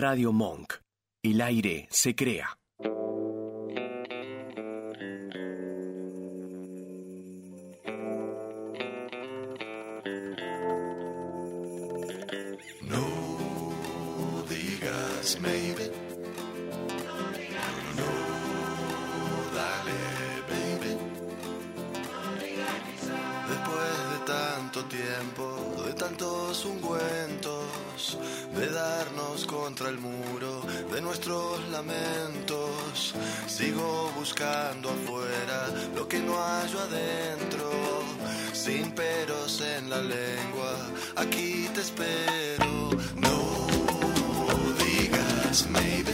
Radio Monk. El aire se crea. No digas maybe. Sigo buscando afuera lo que no hallo adentro, sin peros en la lengua, aquí te espero. No digas maybe.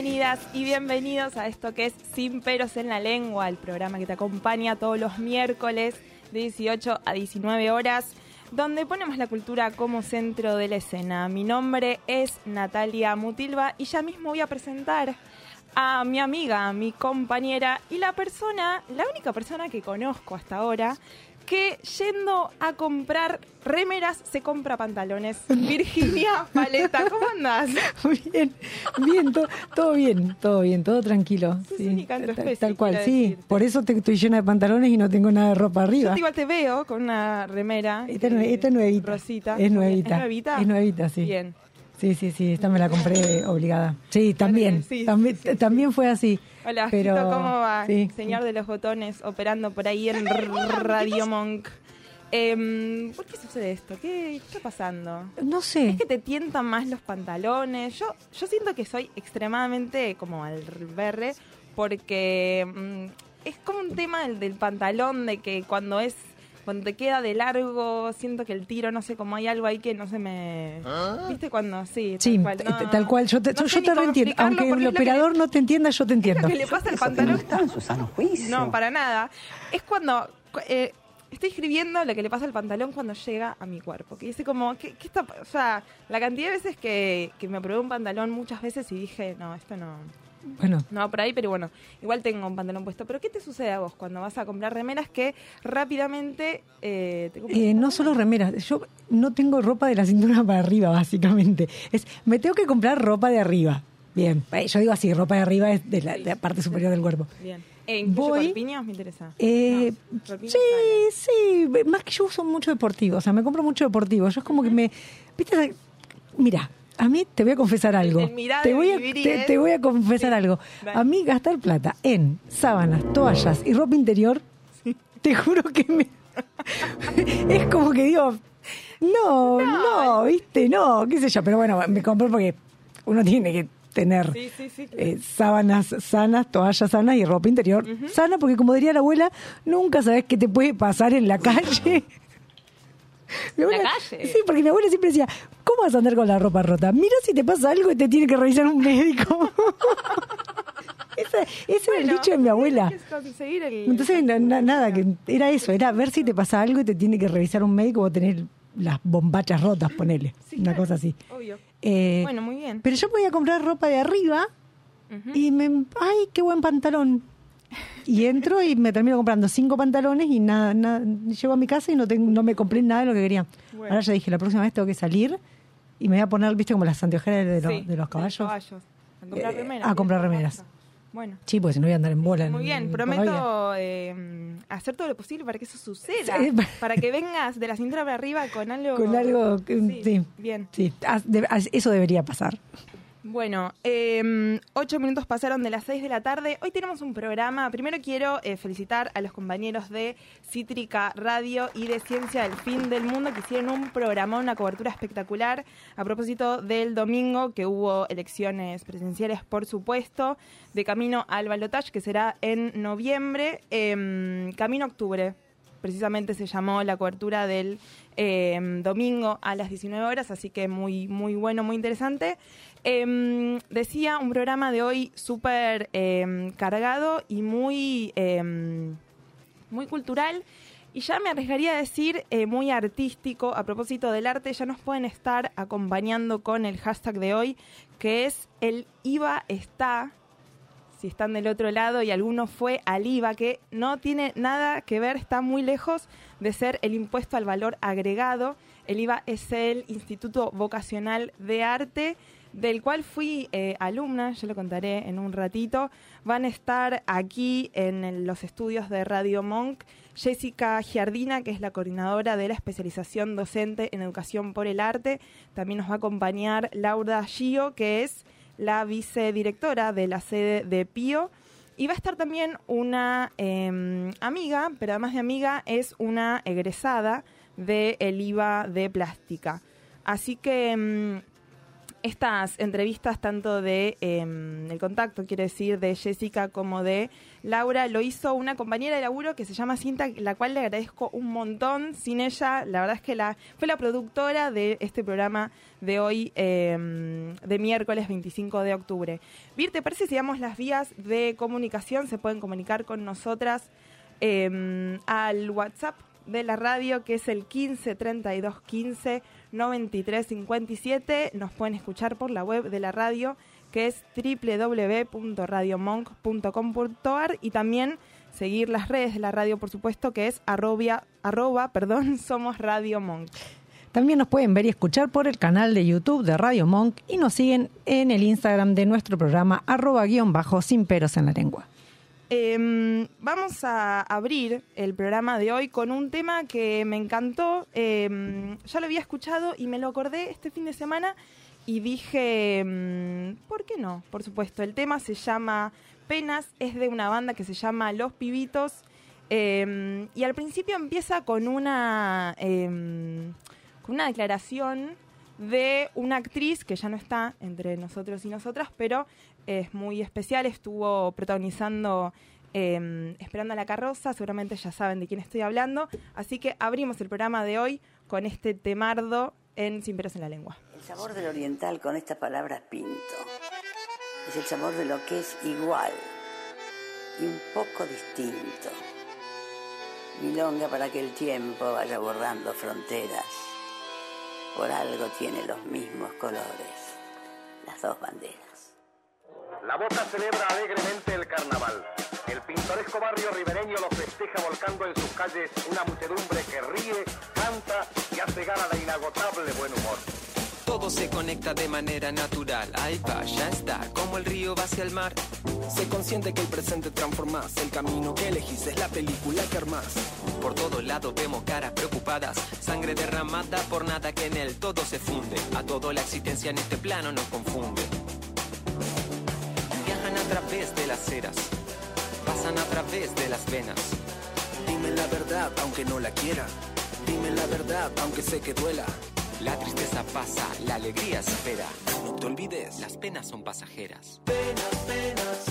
Bienvenidas y bienvenidos a esto que es Sin Peros en la Lengua, el programa que te acompaña todos los miércoles de 18 a 19 horas, donde ponemos la cultura como centro de la escena. Mi nombre es Natalia Mutilva y ya mismo voy a presentar a mi amiga, mi compañera y la persona, la única persona que conozco hasta ahora que yendo a comprar remeras se compra pantalones. Virginia Paleta, ¿cómo andás? Bien, bien, to- todo bien, todo bien, todo tranquilo. Sí, tu tal, especie, tal cual, sí. decirte. Por eso te, estoy llena de pantalones y no tengo nada de ropa Yo arriba. igual te veo con una remera. Esta, es eh, esta es nuevita. Rosita. Es nuevita. ¿Es nuevita? Es nuevita, sí. Bien. Sí, sí, sí, esta me la compré obligada. Sí, también, Sí, también, sí, sí. también fue así. Hola, pero ¿cómo va? Señor de los botones operando por ahí en Radio Monk. Em, ¿Por qué sucede esto? ¿Qué, qué está pasando? No sé. ¿Es que te tientan más los pantalones? Yo, yo siento que soy extremadamente como al berre porque mm, es como un tema del, del pantalón de que cuando es cuando te queda de largo siento que el tiro no sé como hay algo ahí que no se me viste cuando sí Sí, tal cual, no- t- tal cual. Yo te, no yo, te reentiendo. Aunque el operador no te entienda, yo te entiendo. lo que le pasa al pantalón está en su sano juicio. no, para nada. Es cuando cu- eh, estoy escribiendo lo que le pasa al pantalón cuando llega a mi cuerpo. Que dice como, ¿qué, qué está? O sea, la cantidad de veces que, que me probé un pantalón muchas veces y dije, no, esto no, Bueno, no por ahí, pero bueno, igual tengo un pantalón puesto. Pero ¿qué te sucede a vos cuando vas a comprar remeras que rápidamente eh, te Eh, no solo remeras, yo no tengo ropa de la cintura para arriba, básicamente. Es, me tengo que comprar ropa de arriba. Bien, eh, yo digo así, ropa de arriba es de la, de la parte superior del cuerpo. Bien. Eh, ¿Incluye Voy- corpiños? Me interesa. Eh, No, corpiños sí, sí, más que yo uso mucho deportivo, o sea, me compro mucho deportivo. Yo es como que me... ¿Viste? Mira, a mí te voy a confesar algo. Te voy a, te, te voy a confesar algo. A mí gastar plata en sábanas, toallas y ropa interior, te juro que me... es como que digo, no, no, viste, no, qué sé yo, pero bueno, me compro porque uno tiene que tener Sí, sí, sí. eh, sábanas sanas, toallas sanas y ropa interior sana, porque como diría la abuela, nunca sabes qué te puede pasar en la calle. Mi ¿En la calle? Sí, porque mi abuela siempre decía, ¿cómo vas a andar con la ropa rota? Mira si te pasa algo y te tiene que revisar un médico. ese ese era el dicho de mi abuela. el- Entonces, na- nada, que era eso, era ver si te pasa algo y te tiene que revisar un médico o tener las bombachas rotas, ponele. Sí, una claro, cosa así. Obvio. Eh, Bueno, muy bien. pero yo podía comprar ropa de arriba y me. ¡Ay, qué buen pantalón! Y entro y me termino comprando cinco pantalones y nada, nada llego a mi casa y no, tengo, no me compré nada de lo que quería. Bueno. Ahora ya dije, la próxima vez tengo que salir y me voy a poner, viste, como las anteojeras de, los- Sí, de los caballos. A comprar Eh, remeras. a comprar remeras. Bueno. Sí, porque si no voy a andar en bola. Muy bien, prometo eh, hacer todo lo posible para que eso suceda. Sí. Para que vengas de la cintura para arriba con algo. Con algo, que- sí. Bien. Sí, eso debería pasar. Bueno, eh, ocho minutos pasaron de las seis de la tarde. Hoy tenemos un programa. Primero quiero eh, felicitar a los compañeros de Cítrica Radio y de Ciencia del Fin del Mundo que hicieron un programa, una cobertura espectacular a propósito del domingo que hubo elecciones presidenciales, por supuesto, de camino al balotaje que será en noviembre, em, camino octubre. Precisamente se llamó la cobertura del em, domingo a las 19 horas, así que muy, muy bueno, muy interesante. Em, decía un programa de hoy súper em, cargado y muy, muy cultural. Y ya me arriesgaría a decir eh, muy artístico. A propósito del arte, ya nos pueden estar acompañando con el hashtag de hoy, que es el IVA está. Si están del otro lado y alguno fue al IVA, que no tiene nada que ver, está muy lejos de ser el impuesto al valor agregado. El IVA es el Instituto Vocacional de Arte del cual fui eh, alumna, yo lo contaré en un ratito. Van a estar aquí en los estudios de Radio Monk Jessica Giardina, que es la coordinadora de la especialización docente en educación por el arte. También nos va a acompañar Laura Gio, que es la vicedirectora de la sede de Pío. Y va a estar también una em, amiga, pero además de amiga, es una egresada del el IVA de plástica. Así que em, estas entrevistas, tanto de em, el contacto, quiere decir, de Jessica como de Laura, lo hizo una compañera de laburo que se llama Cinta, la cual le agradezco un montón. Sin ella, la verdad es que la, fue la productora de este programa de hoy, em, de miércoles 25 de octubre. Vir, ¿te parece si damos las vías de comunicación? Se pueden comunicar con nosotras em, al WhatsApp de la radio, que es el 15 32 15 93 57. Nos pueden escuchar por la web de la radio, que es www.radiomonk.com.ar y también seguir las redes de la radio, por supuesto, que es arrobia, arroba, perdón, somos Radio Monk. También nos pueden ver y escuchar por el canal de YouTube de Radio Monk y nos siguen en el Instagram de nuestro programa arroba guion bajo sin peros en la lengua. Em, vamos a abrir el programa de hoy con un tema que me encantó. Em, ya lo había escuchado y me lo acordé este fin de semana y dije, em, ¿por qué no? Por supuesto, el tema se llama Penas, es de una banda que se llama Los Pibitos. y al principio empieza con una, con una declaración de una actriz que ya no está entre nosotros y nosotras, pero es muy especial, estuvo protagonizando em, Esperando a la carroza, seguramente ya saben de quién estoy hablando, así que abrimos el programa de hoy con este temardo en Sin peros en la lengua. El sabor del oriental con esta palabra pinto es el sabor de lo que es igual y un poco distinto. Milonga para que el tiempo vaya borrando fronteras. Por algo tiene los mismos colores, las dos banderas. La Boca celebra alegremente el carnaval. El pintoresco barrio ribereño lo festeja volcando en sus calles una muchedumbre que ríe, canta y hace gala de inagotable buen humor. Todo se conecta de manera natural. Ahí va, ya está, como el río va hacia el mar. Se consciente que el presente transformás. El camino que elegís es la película que armás. Por todo lado vemos caras preocupadas. Sangre derramada por nada que en él todo se funde. A todo la existencia en este plano nos confunde través de las ceras, pasan a través de las venas. Dime la verdad aunque no la quiera, dime la verdad aunque sé que duela. La tristeza pasa, la alegría espera. No te olvides, las penas son pasajeras. Penas, penas,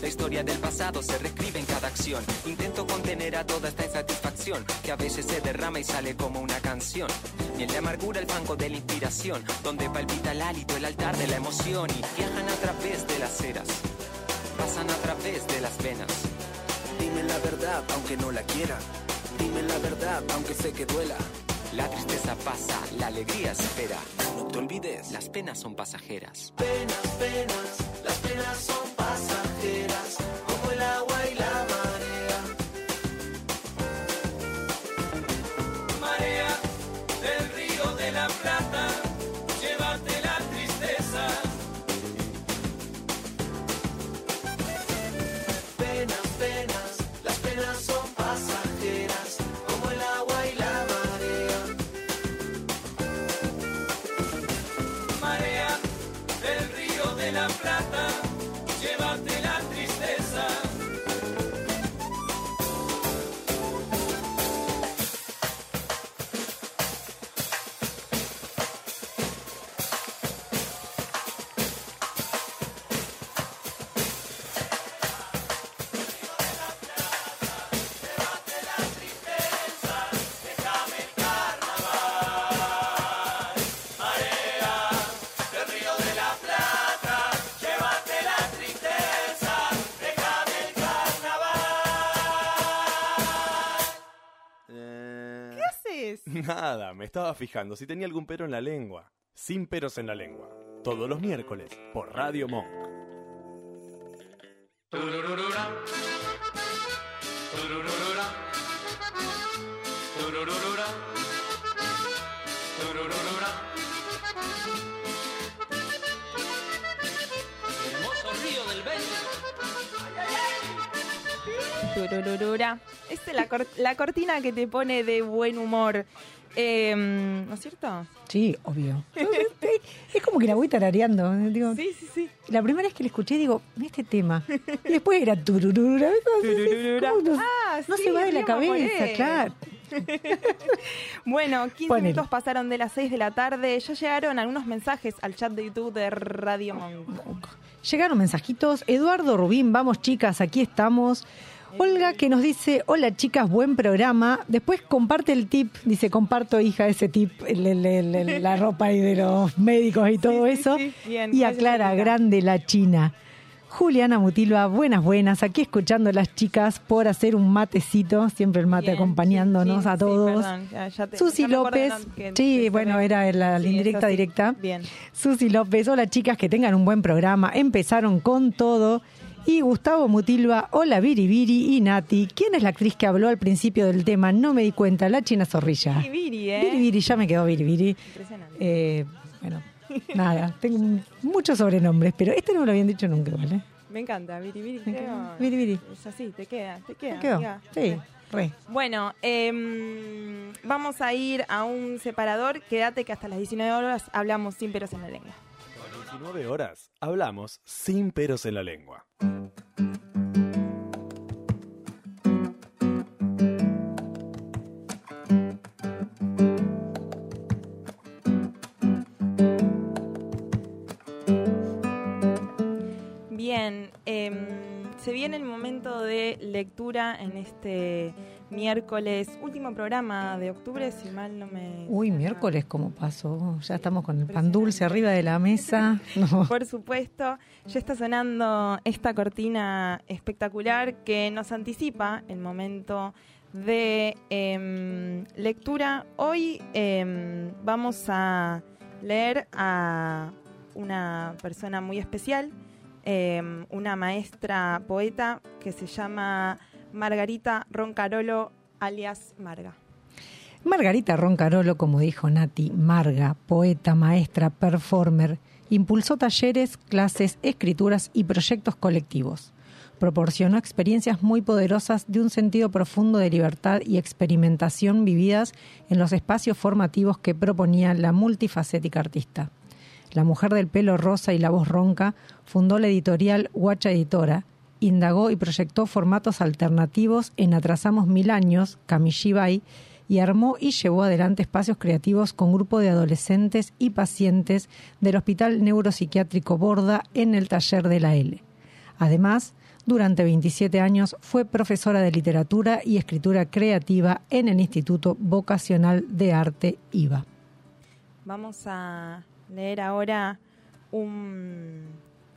La historia del pasado se reescribe en cada acción. Intento contener a toda esta insatisfacción que a veces se derrama y sale como una canción. Y en la amargura el fango de la inspiración, donde palpita el hálito, el altar de la emoción y viajan a través de las ceras, pasan a través de las venas. Dime la verdad aunque no la quiera. Dime la verdad aunque sé que duela. La tristeza pasa, la alegría espera. No te olvides, las penas son pasajeras. Penas, penas, las penas son estaba fijando si tenía algún pero en la lengua. Sin peros en la lengua. Todos los miércoles por Radio Monk. Turururura. Turururura. Turururura. Turururura. Hermoso río del Beni. Turururura. Esta es la, cor- la cortina que te pone de buen humor. Eh, ¿No es cierto? Sí, obvio. es como que la voy tarareando. Digo, Sí, sí, sí. La primera vez que la escuché, digo, "Mira este tema. Y después era tururura. Tururura. ¿Cómo no, Ah, no sí, se va de la cabeza, claro. Bueno, 15 Ponele. minutos pasaron de las 6 de la tarde. Ya llegaron algunos mensajes al chat de YouTube de Radio Monk. Llegaron mensajitos. Eduardo Rubín, vamos chicas, aquí estamos. Olga que nos dice, hola chicas, buen programa. Después comparte el tip, dice, comparto hija ese tip, el- el- el- el- la ropa y de los médicos y todo sí, eso. sí, bien, y aclara, grande la China. Juliana Mutilva, buenas, buenas. Aquí escuchando a las chicas por hacer un matecito, siempre el mate Bien, acompañándonos a todos. perdón, ya- ya te- Susi ya López, sí, que bueno, era la indirecta directa. Bien. Susi López, hola chicas, que tengan un buen programa. Empezaron con todo. Y Gustavo Mutilva, hola Viri y Nati. ¿Quién es la actriz que habló al principio del tema? No me di cuenta, la China Zorrilla. Viri, Viri, ¿eh? Viri Viri, ya me quedó Viri Viri. Impresionante. Eh, bueno, nada, tengo muchos sobrenombres, pero este no me lo habían dicho nunca, ¿vale? Me encanta, Viri, Viri. Me creo. encanta. Viri. Es así, te queda, te queda. Me quedó. amiga. Sí, re. Bueno, em, vamos a ir a un separador. Quédate que hasta las 19 horas hablamos sin peros en la lengua. 19 horas. Hablamos sin peros en la lengua. Bien, em, se viene el momento de lectura en este miércoles, último programa de octubre, si mal no me... Uy, miércoles, ¿cómo pasó? Ya estamos con el pan dulce arriba de la mesa. No. Por supuesto, ya está sonando esta cortina espectacular que nos anticipa el momento de em, lectura. Hoy em, vamos a leer a una persona muy especial, em, una maestra poeta que se llama Margarita Roncarolo, alias Marga. Margarita Roncarolo, como dijo Nati, Marga, poeta, maestra, performer, impulsó talleres, clases, escrituras y proyectos colectivos. Proporcionó experiencias muy poderosas de un sentido profundo de libertad y experimentación vividas en los espacios formativos que proponía la multifacética artista. La mujer del pelo rosa y la voz ronca fundó la editorial Huacha Editora, indagó y proyectó formatos alternativos en Atrasamos Mil Años, Kamishibai, y armó y llevó adelante espacios creativos con grupo de adolescentes y pacientes del Hospital Neuropsiquiátrico Borda en el taller de la L. Además, durante 27 años fue profesora de literatura y escritura creativa en el Instituto Vocacional de Arte IVA. Vamos a leer ahora un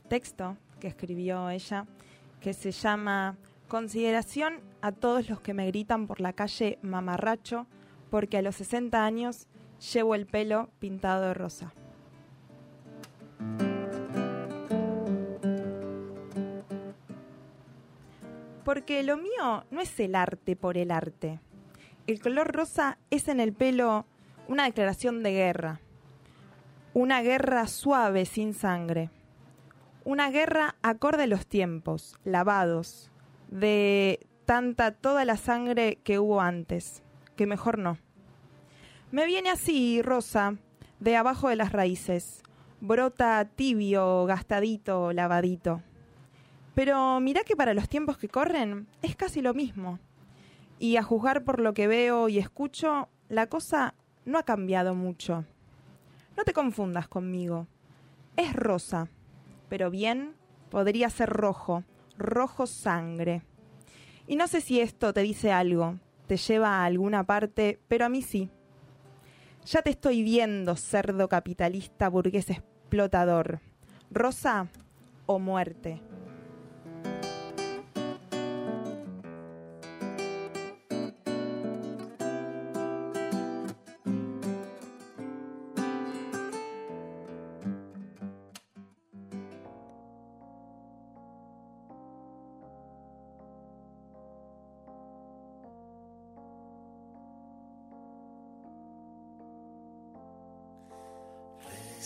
texto que escribió ella que se llama Consideración a todos los que me gritan por la calle mamarracho porque a los 60 años llevo el pelo pintado de rosa. Porque lo mío no es el arte por el arte. El color rosa es en el pelo una declaración de guerra. Una guerra suave sin sangre. Una guerra acorde a los tiempos, lavados, de tanta toda la sangre que hubo antes, que mejor no. Me viene así, rosa, de abajo de las raíces. Brota tibio, gastadito, lavadito. Pero mirá que para los tiempos que corren es casi lo mismo. Y a juzgar por lo que veo y escucho, la cosa no ha cambiado mucho. No te confundas conmigo. Es rosa, pero bien podría ser rojo, rojo sangre. Y no sé si esto te dice algo, te lleva a alguna parte, pero a mí sí. Ya te estoy viendo, cerdo capitalista burgués explotador. Rosa o muerte.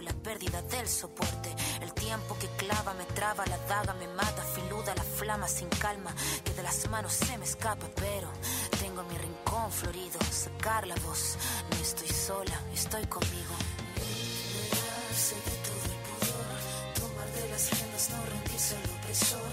La pérdida del soporte, el tiempo que clava me traba, la daga me mata, filuda la flama sin calma, que de las manos se me escapa, pero tengo mi rincón florido, sacar la voz, no estoy sola, estoy conmigo. Liberarse de todo el pudor, tomar de las riendas, no rendirse al opresor,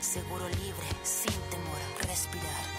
Seguro libre, sin temor, respirar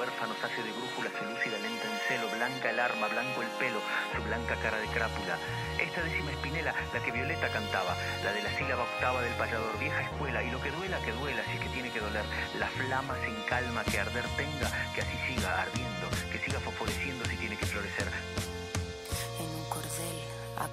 Huérfanos hace de brújula, se lúcida lenta en celo. Blanca el arma, blanco el pelo, su blanca cara de crápula. Esta décima espinela, la que Violeta cantaba. La de la sílaba octava del payador, vieja escuela. Y lo que duela, que duela, si es que tiene que doler. La flama sin calma, que arder tenga, que así siga ardiendo. Que siga fosforeciendo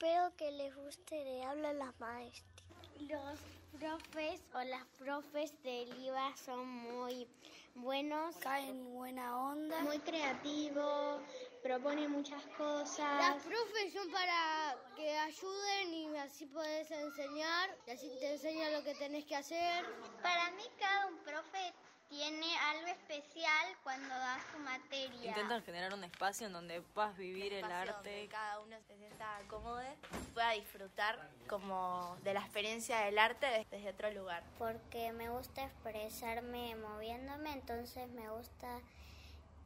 Espero que les guste de habla las maestras. Los profes o las profes del IVA son muy buenos, caen buena onda, muy creativos, proponen muchas cosas. Las profes son para que ayuden y así puedes enseñar, y así te enseñan lo que tenés que hacer. Para mí cada un profe tiene algo especial cuando da su materia. Intentan generar un espacio en donde puedas vivir el arte. donde cada uno se sienta cómodo, pueda disfrutar como de la experiencia del arte des- desde otro lugar. Porque me gusta expresarme moviéndome, entonces me gusta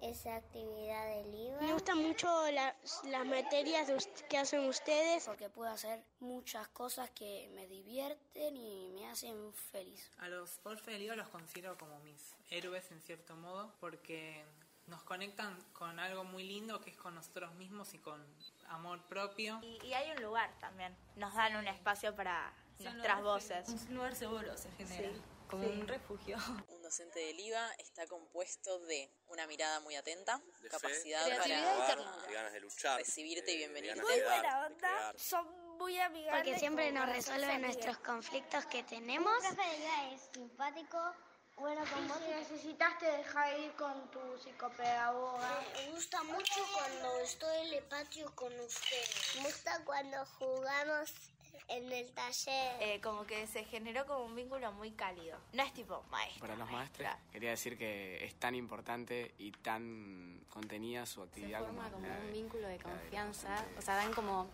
esa actividad del IVA. Me gustan mucho las, las materias que hacen ustedes. Porque puedo hacer muchas cosas que me divierten y me hacen feliz. A los profes del IVA los considero como mis héroes en cierto modo porque nos conectan con algo muy lindo que es con nosotros mismos y con amor propio. Y, y hay un lugar también, nos dan un espacio para Sí, un nuestras lugar voces. Un lugar seguro se genera, Sí, como sí. un refugio. Un docente del IVA está compuesto de una mirada muy atenta, De fe, capacidad y para. De ganas de luchar, recibirte de- y bienvenirte. Muy buena onda, son muy amigables. Porque siempre nos hacer nuestros conflictos que tenemos. Un profe de IVA es simpático, bueno con vos. Si necesitaste dejar ir con tu psicopedagoga. Me gusta mucho cuando estoy en el patio con ustedes. Me gusta cuando jugamos en el taller. Eh, como que se generó como un vínculo muy cálido. No es tipo maestro. Para los maestros, quería decir que es tan importante y tan contenida su Se actividad forma como como la un de- vínculo de confianza, o sea, dan como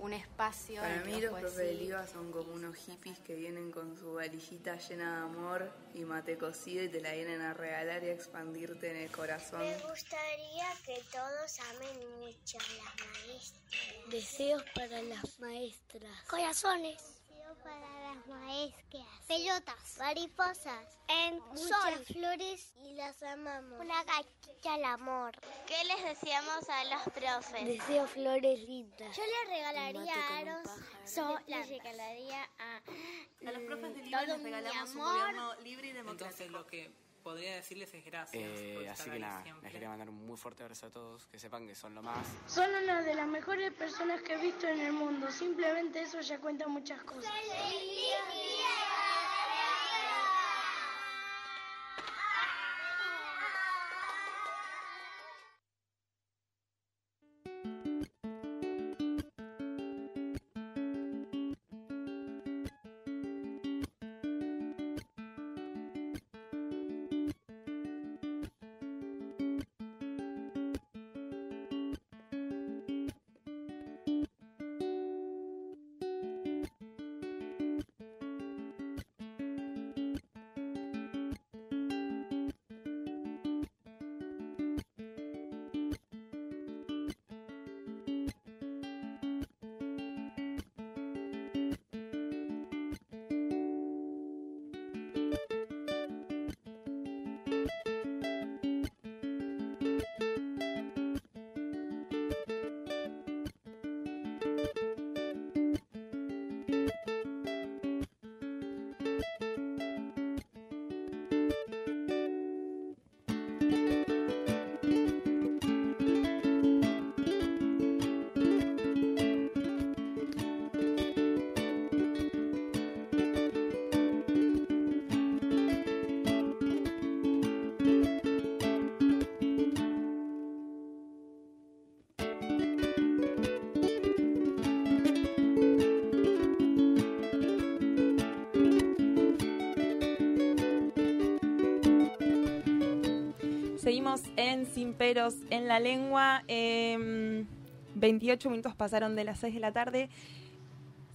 un espacio. Para mí los profes del ir. IVA son como unos hippies que vienen con su valijita llena de amor y mate cocido y te la vienen a regalar y a expandirte en el corazón. Me gustaría que todos amen mucho a las maestras. Deseos para las maestras. Corazones. Para las maestras. Pelotas. Mariposas. En Muchas flores y las amamos. Una galleta al amor. ¿Qué les deseamos a los profes? Deseo flores lindas. Yo les regalaría un aros. Yo les regalaría a, A los profes del mm, todo les regalamos un amor. gobierno libre y democrático. Entonces lo que podría decirles es gracias. Eh, por así que nada, siempre. les quería mandar un muy fuerte abrazo a todos, que sepan que son lo más. Son una de las mejores personas que he visto en el mundo. Simplemente eso ya cuenta muchas cosas. Seguimos en Sin Peros en la Lengua. Em, 28 minutos pasaron de las 6 de la tarde.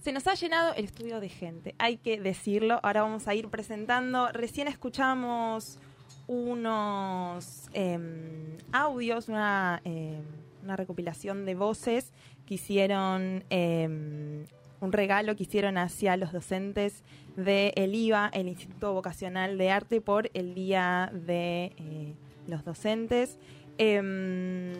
Se nos ha llenado el estudio de gente, hay que decirlo. Ahora vamos a ir presentando. Recién escuchamos unos em, audios, una, em, una recopilación de voces que hicieron em, un regalo que hicieron hacia los docentes de el IVA, el Instituto Vocacional de Arte, por el Día de eh, los Docentes. Em,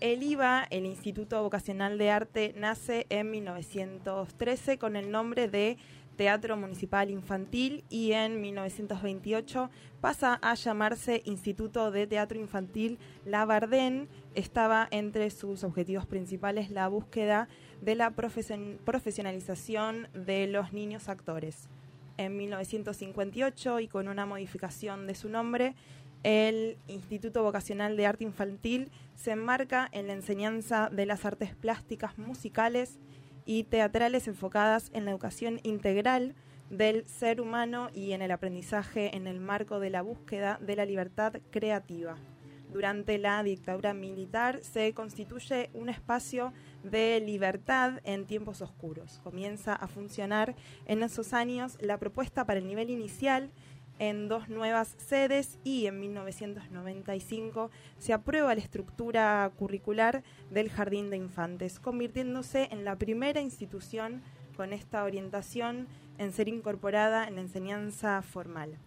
el IVA, el Instituto Vocacional de Arte, nace en 1913 con el nombre de Teatro Municipal Infantil y en 1928 pasa a llamarse Instituto de Teatro Infantil La Bardén. Estaba entre sus objetivos principales la búsqueda de la profesion- profesionalización de los niños actores. En 1958 y con una modificación de su nombre, el Instituto Vocacional de Arte Infantil se enmarca en la enseñanza de las artes plásticas, musicales y teatrales enfocadas en la educación integral del ser humano y en el aprendizaje en el marco de la búsqueda de la libertad creativa. Durante la dictadura militar se constituye un espacio de libertad en tiempos oscuros. Comienza a funcionar en esos años la propuesta para el nivel inicial en dos nuevas sedes y en 1995 se aprueba la estructura curricular del Jardín de Infantes, convirtiéndose en la primera institución con esta orientación en ser incorporada en la enseñanza formal.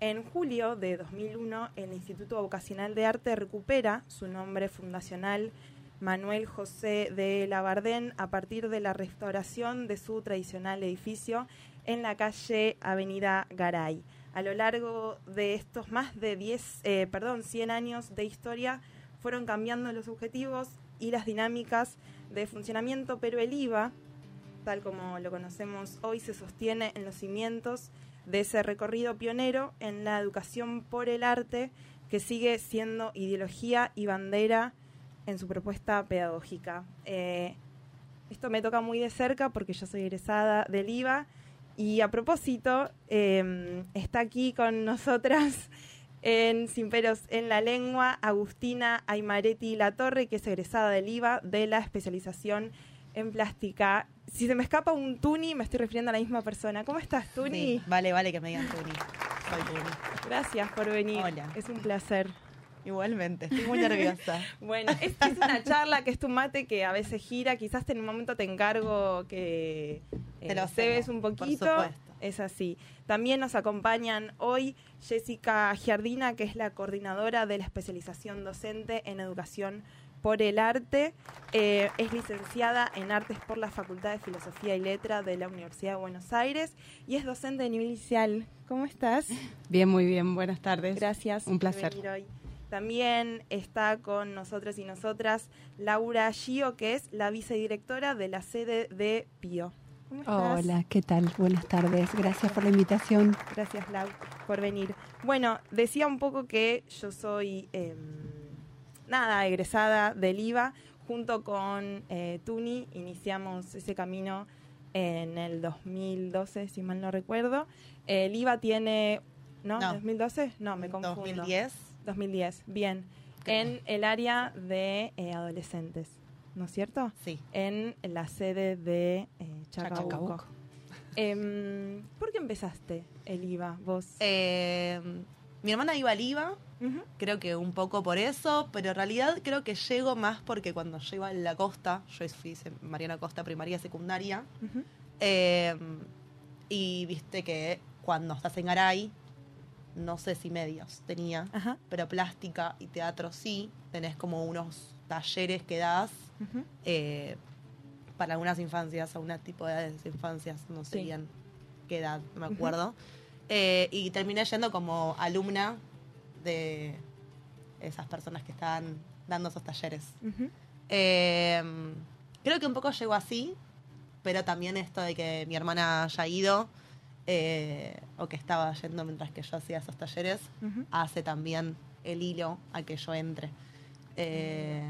En julio de 2001, el Instituto Vocacional de Arte recupera su nombre fundacional Manuel José de Labardén a partir de la restauración de su tradicional edificio en la calle Avenida Garay. A lo largo de estos más de 10, eh, perdón, 100 años de historia fueron cambiando los objetivos y las dinámicas de funcionamiento, pero el IVA, tal como lo conocemos hoy, se sostiene en los cimientos de ese recorrido pionero en la educación por el arte que sigue siendo ideología y bandera en su propuesta pedagógica. Eh, esto me toca muy de cerca porque yo soy egresada del IVA y a propósito eh, está aquí con nosotras en Sin Peros en la Lengua Agustina Aymaretti Latorre, que es egresada del IVA de la especialización en plástica. Si se me escapa un Tuni, me estoy refiriendo a la misma persona. ¿Cómo estás, Tuni? Sí, vale, vale que me digan Tuni. Soy Tuni. Gracias por venir. Hola. Es un placer. Igualmente, estoy muy nerviosa. Bueno, es, es una charla que es tu mate que a veces gira. Quizás en un momento te encargo que eh, Te lo cebes hacemos, un por poquito. supuesto. Es así. También nos acompañan hoy Jessica Giardina, que es la coordinadora de la especialización docente en educación por el arte. Eh, es licenciada en artes por la Facultad de Filosofía y Letra de la Universidad de Buenos Aires y es docente de nivel inicial. ¿Cómo estás? Bien, muy bien. Buenas tardes. Gracias. Un placer. Por venir hoy. También está con nosotros y nosotras Laura Gio, que es la vicedirectora de la sede de Pío. ¿Cómo estás? Hola, ¿qué tal? Buenas tardes. Gracias por la invitación. Gracias, Lau, por venir. Bueno, decía un poco que yo soy, eh, nada, egresada del IVA. Junto con eh, Tuni iniciamos ese camino en el 2012, si mal no recuerdo. El IVA tiene... ¿No? No. ¿2012? No, me confundo. 2010. 2010, bien. En el área de eh, adolescentes, ¿no es cierto? Sí. En la sede de eh, Chacabuco. Chacabuco. Em, ¿Por qué empezaste el IVA vos? Eh, mi hermana iba al IVA, creo que un poco por eso, pero en realidad creo que llego más porque cuando yo iba a la costa, yo fui Mariana Costa primaria secundaria, eh, y viste que cuando estás en Garay, no sé si medios tenía, pero plástica y teatro sí, tenés como unos talleres que das eh, para algunas infancias, a un tipo de edades de infancias, no sé Sí. bien qué edad, no me acuerdo. Eh, y terminé yendo como alumna de esas personas que estaban dando esos talleres. Eh, creo que un poco llegó así, pero también esto de que mi hermana haya ido, eh, o que estaba yendo mientras que yo hacía esos talleres, hace también el hilo a que yo entre. Eh,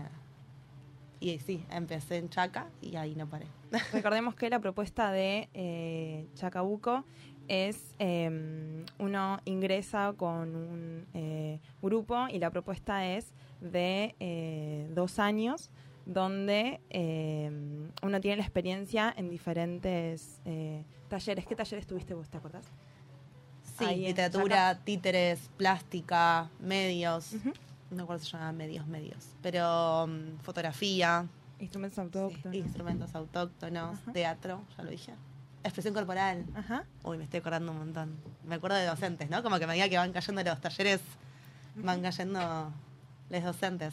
y sí, empecé en Chaca y ahí no paré. Recordemos que la propuesta de eh, Chacabuco es eh, uno ingresa con un eh, grupo y la propuesta es de dos años donde eh, uno tiene la experiencia en diferentes eh, talleres. ¿Qué talleres tuviste vos, te acordás? Sí, ahí literatura, títeres, plástica, medios. No me acuerdo si se llamaban medios, medios. Pero mm, fotografía. Instrumentos autóctonos. instrumentos autóctonos, teatro, ya lo dije. Expresión corporal. Uy, me estoy acordando un montón. Me acuerdo de docentes, ¿no? Como que a medida que van cayendo los talleres, van cayendo los docentes.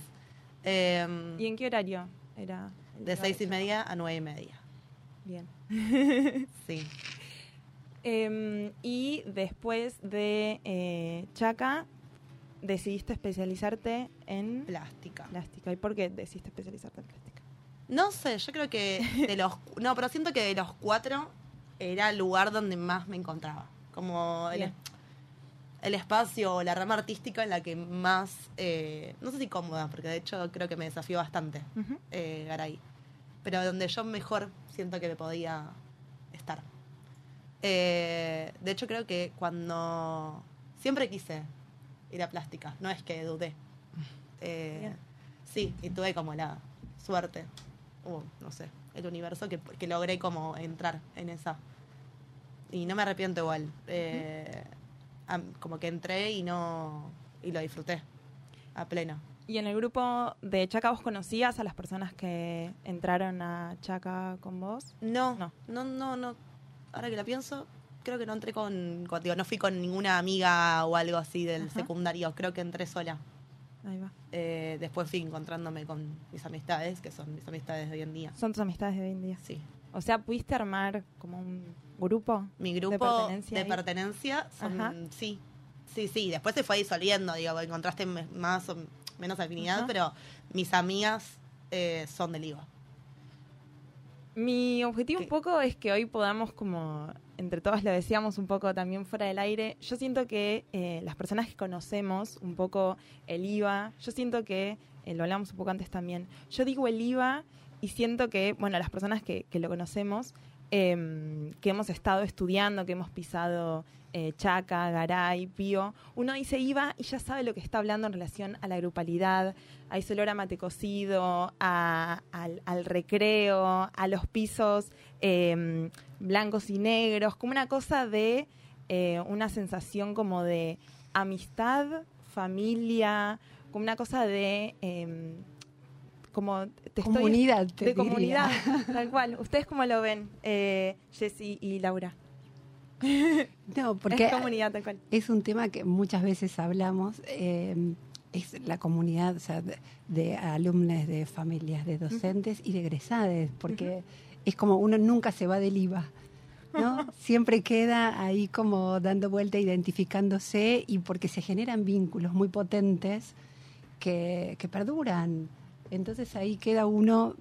Em, ¿Y en qué horario era? de seis y media a nueve y media. Bien. Sí. Em, y después de eh, Chaca, decidiste especializarte en plástica. Plástica. ¿Y por qué decidiste especializarte en plástica? No sé, yo creo que de los... No, pero siento que de los cuatro era el lugar donde más me encontraba. Como el. El espacio o la rama artística en la que más... eh, no sé si cómoda, porque de hecho creo que me desafió bastante eh, Garay. Pero donde yo mejor siento que me podía estar. Eh, de hecho creo que cuando... Siempre quise ir a plástica, no es que dudé. Sí, y tuve como la suerte, o no sé, el universo que, que logré como entrar en esa. Y no me arrepiento igual. Como que entré y no y lo disfruté a pleno. ¿Y en el grupo de Chaca vos conocías a las personas que entraron a Chaca con vos? No, no, no, no, no. Ahora que lo pienso, creo que no entré con, con- digo, no fui con ninguna amiga o algo así del Ajá. secundario, creo que entré sola. Ahí va. Eh, después fui encontrándome con mis amistades, que son mis amistades de hoy en día. Son tus amistades de hoy en día. Sí. O sea, ¿pudiste armar como un grupo? Mi de grupo pertenencia. de pertenencia son, sí, sí, sí. Después se fue disolviendo, digo, encontraste más o menos afinidad, Ajá. pero mis amigas eh, son del IVA. Mi objetivo un poco es que hoy podamos, como entre todos lo decíamos un poco también fuera del aire, yo siento que eh, las personas que conocemos un poco el IVA, yo siento que, eh, lo hablamos un poco antes también, yo digo el IVA y siento que, bueno, las personas que, que lo conocemos, em, que hemos estado estudiando, que hemos pisado eh, Chaca, Garay, Pío, uno dice IVA y ya sabe lo que está hablando en relación a la grupalidad, a ese olor a mate cocido, al recreo, a los pisos em, blancos y negros, como una cosa de eh, una sensación como de amistad, familia, como una cosa de em, como te estoy- Comunidad, te de diría. comunidad, tal cual. ¿Ustedes cómo lo ven, eh, Jessy y Laura? No, porque es comunidad tal cual. es un tema que muchas veces hablamos. eh, es la comunidad o sea, de, de alumnos, de familias, de docentes y de egresades, porque es como uno nunca se va del IVA. ¿no? Siempre queda ahí como dando vuelta, identificándose y porque se generan vínculos muy potentes que, que perduran. Entonces ahí queda uno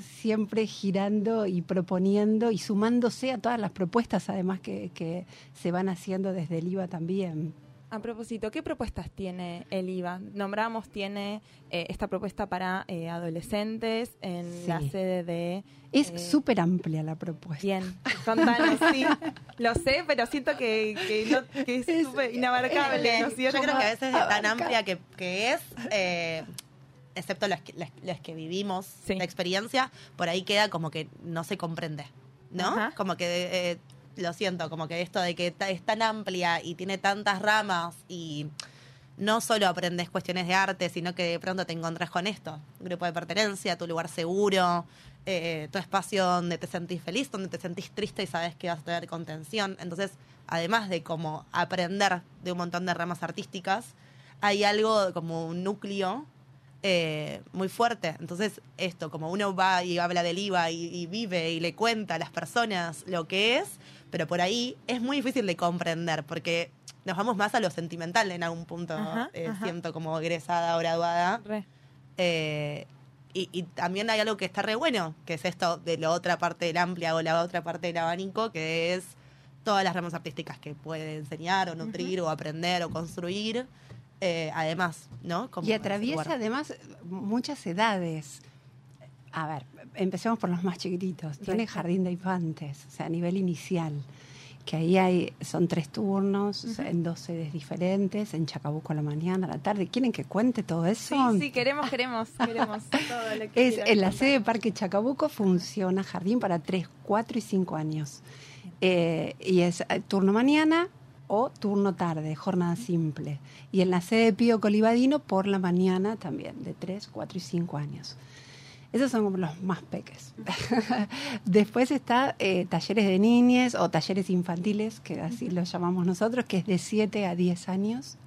siempre girando y proponiendo y sumándose a todas las propuestas además que, que se van haciendo desde el IVA también. A propósito, ¿qué propuestas tiene el IVA? Nombramos, tiene eh, esta propuesta para eh, adolescentes en Sí. la sede de... Es eh, súper amplia la propuesta. Bien, contanos, sí. Lo sé, pero siento que, que, no- que es súper inabarcable. Yo creo que a veces es tan amplia que, que es, eh, excepto las que, las que vivimos la experiencia, por ahí queda como que no se comprende, ¿no? Ajá. Como que, eh, lo siento, como que esto de que es tan amplia y tiene tantas ramas y no solo aprendes cuestiones de arte, sino que de pronto te encontrás con esto, grupo de pertenencia, tu lugar seguro, eh, tu espacio donde te sentís feliz, donde te sentís triste y sabes que vas a tener contención. Entonces, además de como aprender de un montón de ramas artísticas, hay algo como un núcleo eh, muy fuerte. Entonces, esto, como uno va y habla del IVA y, y vive y le cuenta a las personas lo que es, pero por ahí es muy difícil de comprender porque nos vamos más a lo sentimental en algún punto, Ajá, eh, ajá. siento como egresada o graduada. Eh, y, y también hay algo que está re bueno, que es esto de la otra parte del amplia o la otra parte del abanico, que es todas las ramas artísticas que puede enseñar o nutrir o aprender o construir. Eh, además, ¿no? Como Y atraviesa lugar. además muchas edades. A ver, empecemos por los más chiquititos. Tiene jardín de infantes, o sea, a nivel inicial. Que ahí hay, son tres turnos, en dos sedes diferentes, en Chacabuco a la mañana, a la tarde. ¿Quieren que cuente todo eso? Sí, sí, queremos, queremos, queremos todo lo que Es en la sede de Parque Chacabuco funciona jardín para 3, 4 y 5 años. Eh, y es eh, turno mañana o turno tarde, jornada simple. Y en la sede de Pío Colibadino por la mañana también, de 3, 4 y 5 años. Esos son los más peques. Después está eh, talleres de niñes o talleres infantiles, que así los llamamos nosotros, que es de 7 a 10 años.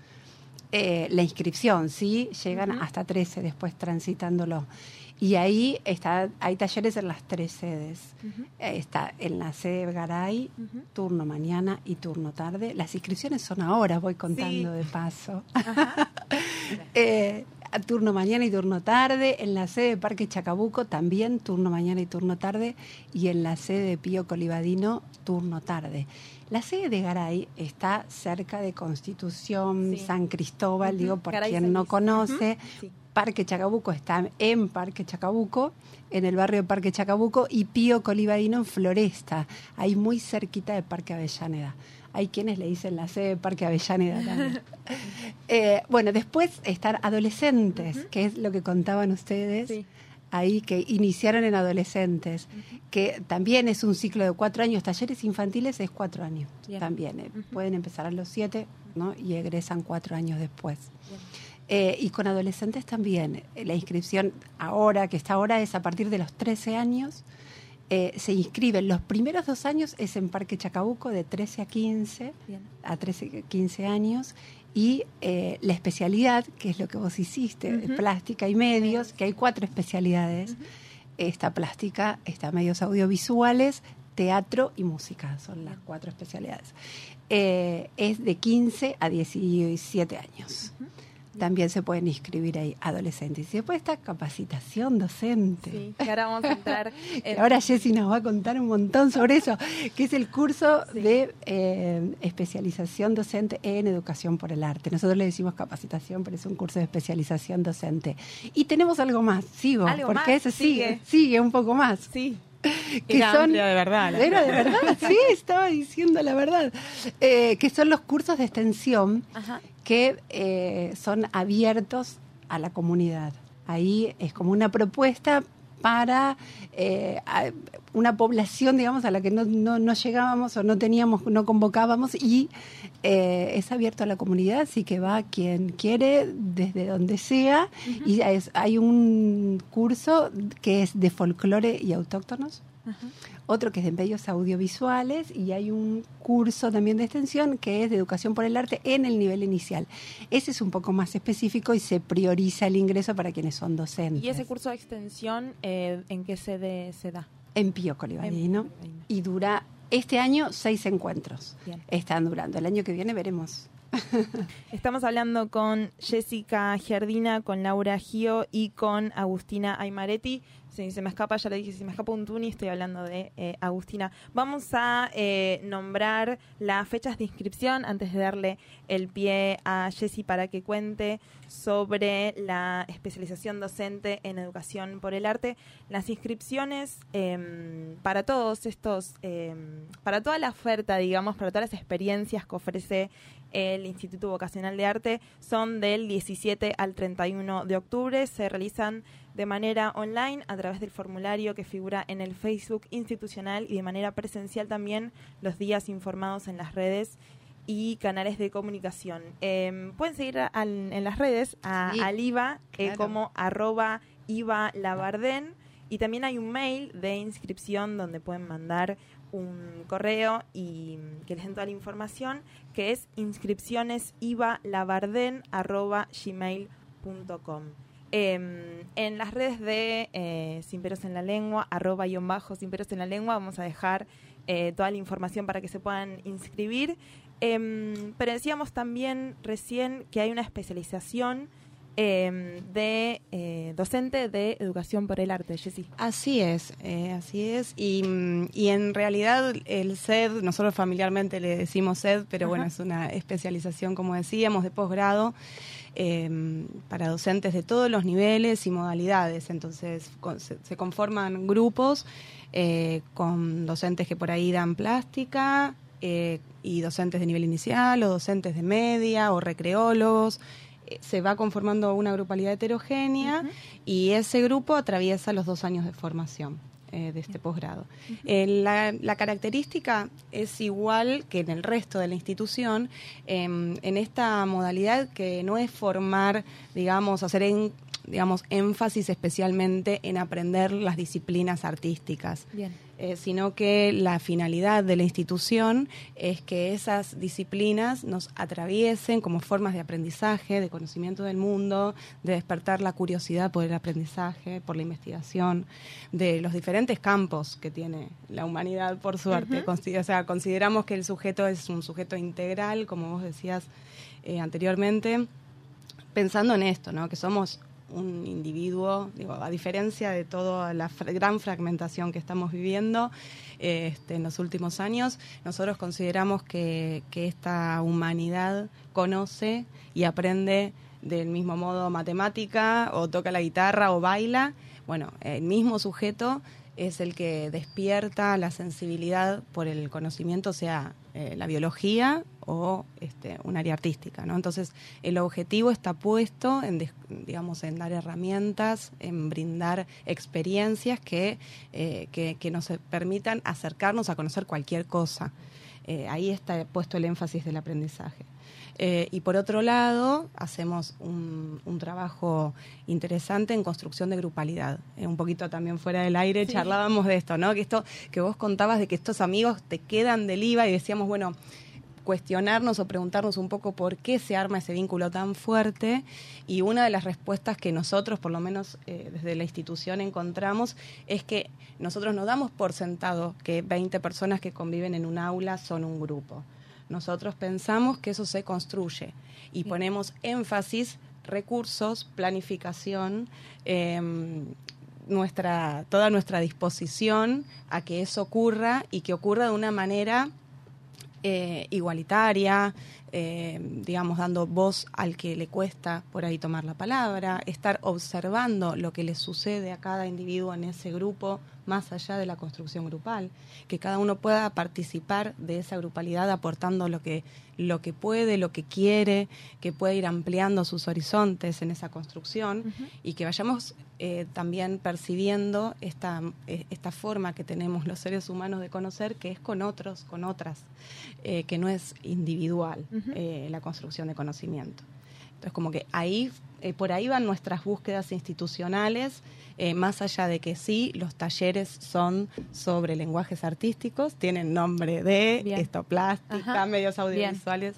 Eh, la inscripción, sí, llegan hasta 13 después transitándolo. Y ahí está, hay talleres en las tres sedes. Eh, está en la sede Garay, turno mañana y turno tarde. Las inscripciones son ahora, voy contando de paso. Eh, turno mañana y turno tarde. En la sede de Parque Chacabuco también turno mañana y turno tarde. Y en la sede de Pío Colibadino, turno tarde. La sede de Garay está cerca de Constitución, San Cristóbal, digo, por Garay quien no conoce. Parque Chacabuco está en Parque Chacabuco, en el barrio de Parque Chacabuco, y Pío Colibadino en Floresta, ahí muy cerquita de Parque Avellaneda. Hay quienes le dicen la sede de Parque Avellaneda también. Eh, bueno, después están adolescentes, que es lo que contaban ustedes. Ahí que iniciaron en adolescentes, que también es un ciclo de cuatro años. Talleres infantiles es cuatro años Bien. también. eh, Pueden empezar a los siete ¿no? y egresan cuatro años después. Eh, y con adolescentes también. Eh, La inscripción ahora, que está ahora, es a partir de los 13 años. Eh, se inscriben. Los primeros dos años es en Parque Chacabuco, de 13 a 15, Bien. a 13, 15 años. Y eh, la especialidad, que es lo que vos hiciste, plástica y medios, que hay cuatro especialidades. Está plástica, está medios audiovisuales, teatro y música, son las cuatro especialidades. Es de 15 a 17 años. También se pueden inscribir ahí adolescentes. Y después está capacitación docente. Sí, que ahora vamos a entrar en... Ahora Jessy nos va a contar un montón sobre eso, que es el curso de eh, especialización docente en educación por el arte. Nosotros le decimos capacitación, pero es un curso de especialización docente. Y tenemos algo más, sigo, Algo porque más, eso sigue, sigue. sigue un poco más. Sí. Que Era son, de verdad, la Era de verdad. verdad, sí, estaba diciendo la verdad. Eh, que son los cursos de extensión Ajá. Que eh, son abiertos a la comunidad. Ahí es como una propuesta para eh, una población, digamos, a la que no, no, no llegábamos o no teníamos, no convocábamos y eh, es abierto a la comunidad, así que va quien quiere desde donde sea. Y es- hay un curso que es de folclore y autóctonos otro que es de medios audiovisuales y hay un curso también de extensión que es de educación por el arte en el nivel inicial. Ese es un poco más específico y se prioriza el ingreso para quienes son docentes. ¿Y ese curso de extensión eh, en qué sede se da? En Pío Colibadino. Y dura este año seis encuentros. Bien. Están durando. El año que viene veremos. Estamos hablando con Jessica Giardina, con Laura Gio y con Agustina Aymaretti. Si se me escapa, ya le dije, se me escapa un tuni, estoy hablando de eh, Agustina. Vamos a eh, nombrar las fechas de inscripción antes de darle el pie a Jessy para que cuente sobre la especialización docente en educación por el arte. Las inscripciones em, para todos estos, em, para toda la oferta, digamos, para todas las experiencias que ofrece el Instituto Vocacional de Arte son del 17 al 31 de octubre. Se realizan de manera online a través del formulario que figura en el Facebook institucional y de manera presencial también los días informados en las redes y canales de comunicación. Eh, pueden seguir al- en las redes a, Sí, al IVA eh, como arroba IVA Labardén. Y también hay un mail de inscripción donde pueden mandar un correo y mm, que les den toda la información que es inscripcionesivalabardén.gmail.com eh, en las redes de eh, Sin Peros en la Lengua, arroba guion bajo Sin Peros en la Lengua, vamos a dejar eh, toda la información para que se puedan inscribir. Em, pero decíamos también recién que hay una especialización em, de eh, docente de educación por el arte, Jessy. Así es, eh, así es. Y, mm, y en realidad el SED, nosotros familiarmente le decimos SED, pero bueno, es una especialización, como decíamos, de posgrado eh, para docentes de todos los niveles y modalidades. Entonces con- se, se conforman grupos eh, con docentes que por ahí dan plástica eh, y docentes de nivel inicial o docentes de media o recreólogos. Eh, Se va conformando una grupalidad heterogénea y ese grupo atraviesa los dos años de formación. eh, de este posgrado. Eh, la, la característica es igual que en el resto de la institución, em, en esta modalidad que no es formar, digamos, hacer en, digamos, énfasis especialmente en aprender las disciplinas artísticas. Bien. Eh, sino que la finalidad de la institución es que esas disciplinas nos atraviesen como formas de aprendizaje, de conocimiento del mundo, de despertar la curiosidad por el aprendizaje, por la investigación, de los diferentes campos que tiene la humanidad, por suerte. O sea, consideramos que el sujeto es un sujeto integral, como vos decías eh, anteriormente, pensando en esto, ¿no? que somos un individuo, digo, a diferencia de toda la gran fragmentación que estamos viviendo eh, este, en los últimos años, nosotros consideramos que, que esta humanidad conoce y aprende del mismo modo matemática o toca la guitarra o baila. Bueno, el mismo sujeto es el que despierta la sensibilidad por el conocimiento, sea eh, la biología o este, un área artística. ¿no? Entonces, el objetivo está puesto en, digamos, en dar herramientas, en brindar experiencias que, eh, que, que nos permitan acercarnos a conocer cualquier cosa. Eh, ahí está puesto el énfasis del aprendizaje. Eh, y por otro lado, hacemos un, un trabajo interesante en construcción de grupalidad. Eh, un poquito también fuera del aire Sí. charlábamos de esto, ¿no? Que esto que vos contabas de que estos amigos te quedan del IVA y decíamos, bueno, cuestionarnos o preguntarnos un poco por qué se arma ese vínculo tan fuerte y una de las respuestas que nosotros, por lo menos eh, desde la institución, encontramos es que nosotros no damos por sentado que 20 personas que conviven en un aula son un grupo. Nosotros pensamos que eso se construye y ponemos énfasis, recursos, planificación, em, nuestra, toda nuestra disposición a que eso ocurra y que ocurra de una manera eh, igualitaria, eh, digamos, dando voz al que le cuesta por ahí tomar la palabra, estar observando lo que le sucede a cada individuo en ese grupo, más allá de la construcción grupal, que cada uno pueda participar de esa grupalidad aportando lo que, lo que puede, lo que quiere, que pueda ir ampliando sus horizontes en esa construcción y que vayamos eh, también percibiendo esta, eh, esta forma que tenemos los seres humanos de conocer, que es con otros, con otras, eh, que no es individual eh, la construcción de conocimiento. Entonces, como que ahí, eh, por ahí van nuestras búsquedas institucionales, eh, más allá de que sí, los talleres son sobre lenguajes artísticos, tienen nombre de Bien. esto, plástica, Ajá. medios Bien. audiovisuales.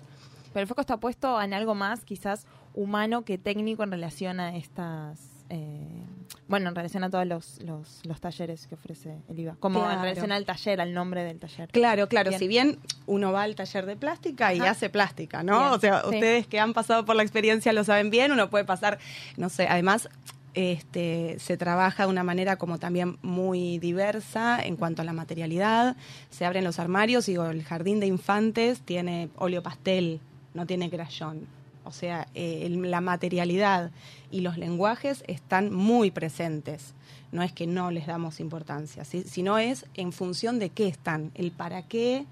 Pero el foco está puesto en algo más, quizás humano que técnico en relación a estas. Eh, bueno, en relación a todos los, los, los talleres que ofrece el IVA. Como en relación al taller, al nombre del taller. Claro, claro. Bien. Si bien uno va al taller de plástica y Ajá. hace plástica, ¿no? Bien, O sea, sí. ustedes que han pasado por la experiencia lo saben bien, uno puede pasar, no sé, además este, se trabaja de una manera como también muy diversa en cuanto a la materialidad. Se abren los armarios y el jardín de infantes tiene óleo pastel, no tiene crayón. O sea, eh, la materialidad y los lenguajes están muy presentes. No es que no les damos importancia, sino es en función de qué están, el para qué,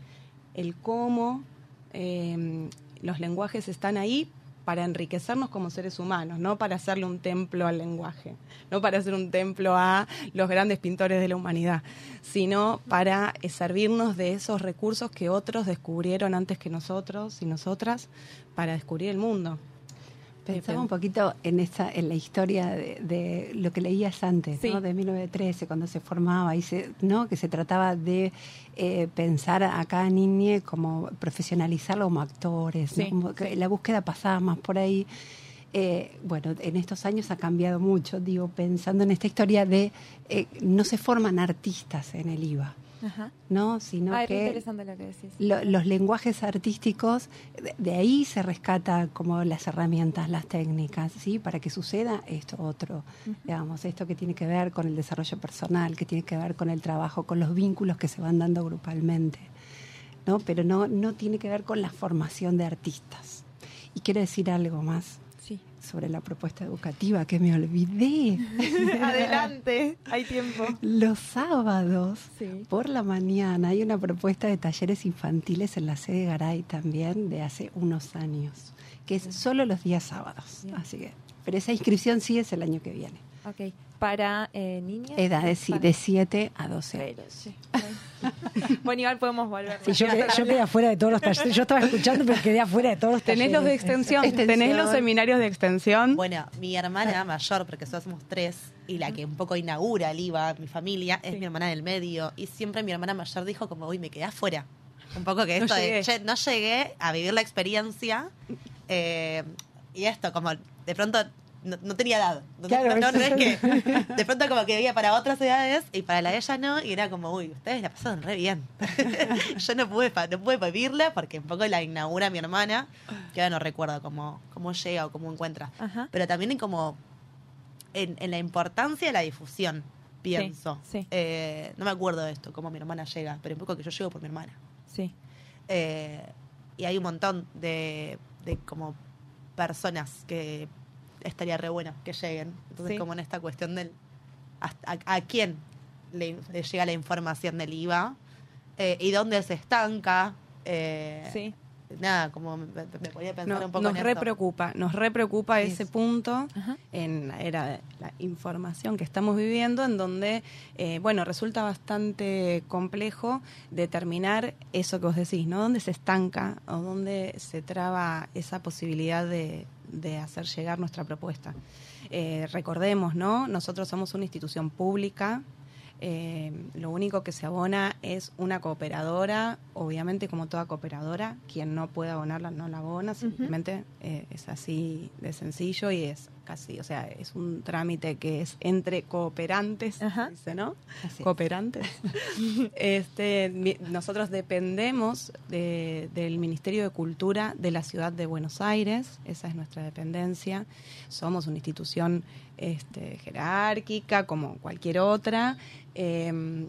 el cómo. eh, los lenguajes están ahí para enriquecernos como seres humanos, no para hacerle un templo al lenguaje, no para hacer un templo a los grandes pintores de la humanidad, sino para eh, servirnos de esos recursos que otros descubrieron antes que nosotros y nosotras para descubrir el mundo. Pensaba un poquito en esta, en la historia de, de lo que leías antes, Sí. ¿no? de 1913, cuando se formaba, y se, ¿no? que se trataba de eh, pensar a cada niña como profesionalizarlo como actores, Como que la búsqueda pasaba más por ahí. Eh, bueno, en estos años ha cambiado mucho, digo, pensando en esta historia de eh, no se forman artistas en el IVA, Ajá. ¿no? Sino Ah, que interesante lo que decís. lo- los lenguajes artísticos, de, de ahí se rescata como las herramientas, las técnicas, ¿sí? Para que suceda esto otro, digamos, esto que tiene que ver con el desarrollo personal, que tiene que ver con el trabajo, con los vínculos que se van dando grupalmente, ¿no? Pero no, no tiene que ver con la formación de artistas. Y quiero decir algo más. Sobre la propuesta educativa que me olvidé. Adelante, hay tiempo. Los sábados Sí. por la mañana hay una propuesta de talleres infantiles en la sede Garay también de hace unos años, que es solo los días sábados. Así que, pero esa inscripción sí es el año que viene. Ok. Para eh, niñas. Edades sí, Para- de 7 a 12. Pero, sí. bueno, igual podemos volver. Sí, yo, quedé, yo quedé afuera de todos los talleres. Yo estaba escuchando, pero quedé afuera de todos los talleres. Tenés los de extensión, tenés los seminarios de extensión. Bueno, mi hermana mayor, porque nosotros somos tres, y la que un poco inaugura el IVA, mi familia, es mi hermana del medio. Y siempre mi hermana mayor dijo como, uy, me quedé afuera. Un poco que No esto de, llegué. "Che, no llegué a vivir la experiencia. eh, y esto, como, de pronto, no, no tenía edad. No, Claro, no, no, no eso- es que, de pronto como que veía para otras edades y para la de ella no, y era como, uy, ustedes la pasaron re bien. Yo no pude, no pude vivirla porque un poco la inaugura mi hermana, que ahora no recuerdo cómo, cómo llega o cómo encuentra. Ajá. Pero también en como en, en la importancia de la difusión, pienso. sí. Eh, no me acuerdo de esto, cómo mi hermana llega, pero un poco que yo llego por mi hermana. Sí. Eh, y hay un montón de, de como personas que estaría re bueno que lleguen. Entonces, Sí. como en esta cuestión del hasta- a, a quién le, le llega la información del IVA eh, y dónde se estanca. eh, Sí. Nada, como me, me ponía a pensar No, un poco nos en re preocupa, nos re preocupa ese punto en la era de la información que estamos viviendo, en donde, eh, bueno, resulta bastante complejo determinar eso que vos decís, ¿no? ¿Dónde se estanca o dónde se traba esa posibilidad de, de hacer llegar nuestra propuesta? Eh, recordemos, ¿no? Nosotros somos una institución pública, eh, lo único que se abona es una cooperadora, obviamente como toda cooperadora, quien no puede abonarla no la abona, simplemente eh, es así de sencillo y es casi, o sea, es un trámite que es entre cooperantes, dice, ¿no? Cooperantes. este, nosotros dependemos de- del Ministerio de Cultura de la ciudad de Buenos Aires, esa es nuestra dependencia. Somos una institución este, jerárquica como cualquier otra. eh,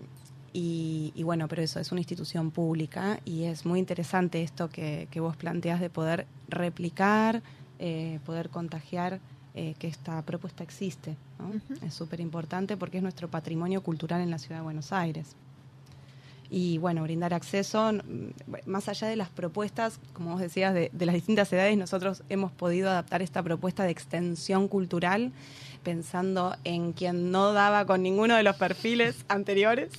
y, y bueno, pero eso es una institución pública y es muy interesante esto que, que vos planteás de poder replicar, eh, poder contagiar eh, que esta propuesta existe. ¿no? Es súper importante porque es nuestro patrimonio cultural en la ciudad de Buenos Aires. Y bueno, brindar acceso, más allá de las propuestas, como vos decías, de, de las distintas edades, nosotros hemos podido adaptar esta propuesta de extensión cultural pensando en quien no daba con ninguno de los perfiles anteriores.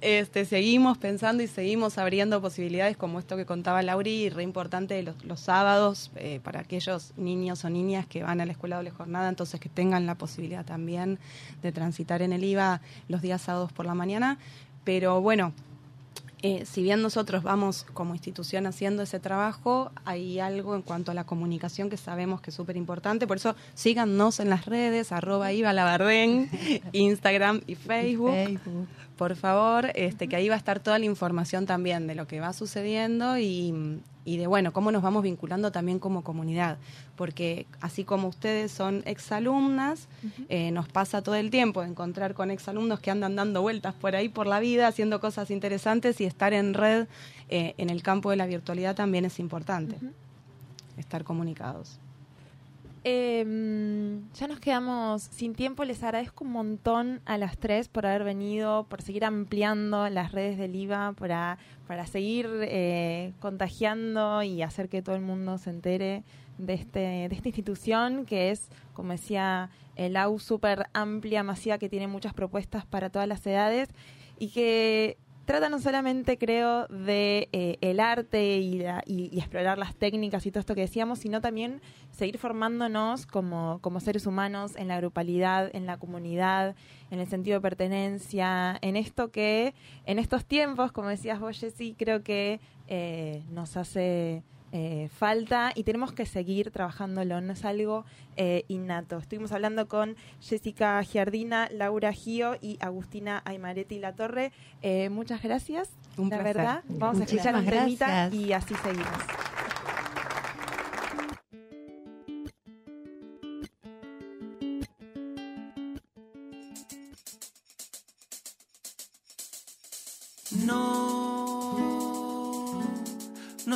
Este, seguimos pensando y seguimos abriendo posibilidades como esto que contaba Lauri, y re importante los, los sábados eh, para aquellos niños o niñas que van a la escuela doble jornada, entonces que tengan la posibilidad también de transitar en el IVA los días sábados por la mañana. Pero bueno, eh, si bien nosotros vamos como institución haciendo ese trabajo, hay algo en cuanto a la comunicación que sabemos que es súper importante. Por eso síganos en las redes, arroba Iva Labardén, Instagram y Facebook. Por favor, este, que ahí va a estar toda la información también de lo que va sucediendo y, y de bueno, cómo nos vamos vinculando también como comunidad. Porque así como ustedes son exalumnas, eh, nos pasa todo el tiempo de encontrar con exalumnos que andan dando vueltas por ahí por la vida, haciendo cosas interesantes y estar en red eh, en el campo de la virtualidad también es importante. Estar comunicados. Eh, ya nos quedamos sin tiempo. Les agradezco un montón a las tres por haber venido, por seguir ampliando las redes del IVA, para, para seguir eh, contagiando y hacer que todo el mundo se entere de, este, de esta institución que es, como decía el AU, súper amplia, masiva, que tiene muchas propuestas para todas las edades y que trata no solamente, creo, de eh, el arte y, la- y- y explorar las técnicas y todo esto que decíamos, sino también seguir formándonos como, como seres humanos en la grupalidad, en la comunidad, en el sentido de pertenencia, en esto que en estos tiempos, como decías vos, Jessy, creo que eh, nos hace eh, falta y tenemos que seguir trabajándolo, no es algo eh, innato. Estuvimos hablando con Jessica Giardina, Laura Gio y Agustina Aymaretti La Torre. Eh, muchas gracias, Un la placer. verdad. Vamos a escuchar un temita y así seguimos.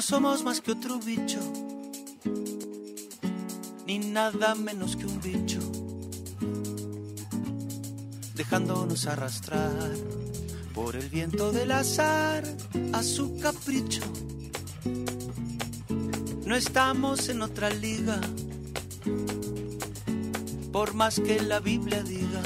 No somos más que otro bicho, ni nada menos que un bicho, dejándonos arrastrar por el viento del azar a su capricho. No estamos en otra liga, por más que la Biblia diga.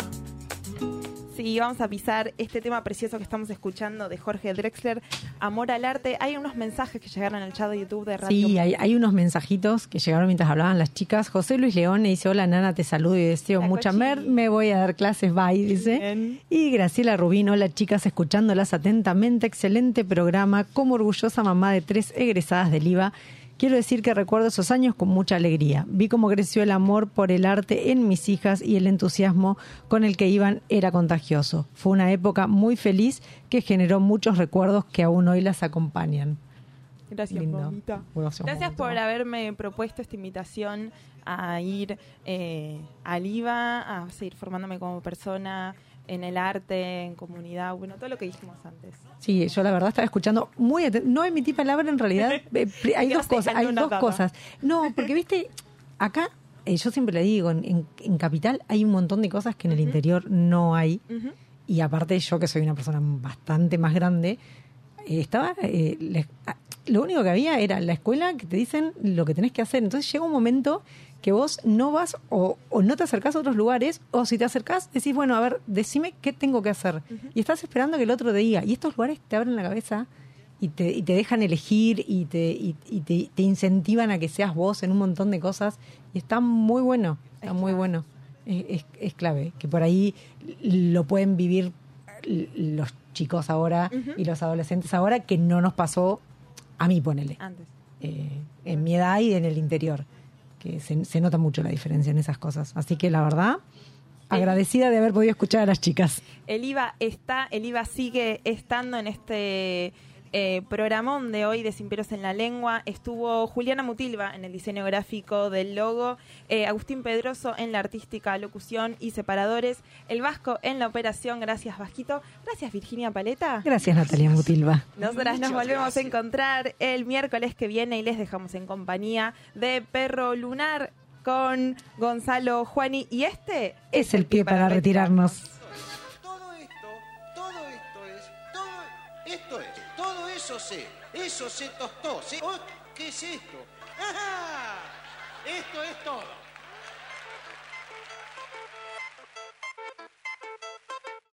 Sí, vamos a pisar este tema precioso que estamos escuchando de Jorge Drexler, Amor al Arte. Hay unos mensajes que llegaron el chat de YouTube de Radio. Sí, hay, hay unos mensajitos que llegaron mientras hablaban las chicas. José Luis León le dice, hola Nana, te saludo y deseo La mucha mer, me voy a dar clases, bye, dice. Y Graciela Rubín, hola chicas, escuchándolas atentamente, excelente programa, como orgullosa mamá de tres egresadas del IVA. Quiero decir que recuerdo esos años con mucha alegría. Vi cómo creció el amor por el arte en mis hijas y el entusiasmo con el que iban era contagioso. Fue una época muy feliz que generó muchos recuerdos que aún hoy las acompañan. Gracias. Gracias, por haberme propuesto esta invitación a ir eh, al IVA, a seguir formándome como persona en el arte, en comunidad, bueno, todo lo que dijimos antes. Sí, yo la verdad estaba escuchando muy no emití palabra en realidad. eh, hay dos cosas, hay dos cosas. No, porque viste, acá eh, yo siempre le digo, en, en- en capital hay un montón de cosas que en el interior no hay. Y aparte yo que soy una persona bastante más grande, eh, estaba eh, la- ah, lo único que había era la escuela que te dicen lo que tenés que hacer. Entonces llega un momento que vos no vas o, o no te acercás a otros lugares, o si te acercás, decís, bueno, a ver, decime qué tengo que hacer. Y estás esperando que el otro te diga. Y estos lugares te abren la cabeza y te, y te dejan elegir y, te, y, y te, te incentivan a que seas vos en un montón de cosas. Y está muy bueno, está muy bueno. Es, es- es clave, que por ahí lo pueden vivir los chicos ahora y los adolescentes ahora, que no nos pasó a mí, ponele Antes. eh, en mi edad y en el interior, que se, se nota mucho la diferencia en esas cosas. Así que la verdad, agradecida de haber podido escuchar a las chicas. El IVA está, el IVA sigue estando en este eh, programón de hoy de Sin Pelos en la Lengua. Estuvo Juliana Mutilva en el diseño gráfico del logo, eh, Agustín Pedroso en la artística, locución y separadores, el Vasco en la operación. Gracias, Vasquito. Gracias, Virginia Paleta. Gracias, Natalia Mutilva. Nosotras nos volvemos a encontrar el miércoles que viene y les dejamos en compañía de Perro Lunar con Gonzalo Juani. Y este Es el pie para retirarnos. Todo esto, todo esto es, todo esto es, eso se, eso se tostó, se, oh, ¿qué es esto? ¡Ajá! Esto es todo.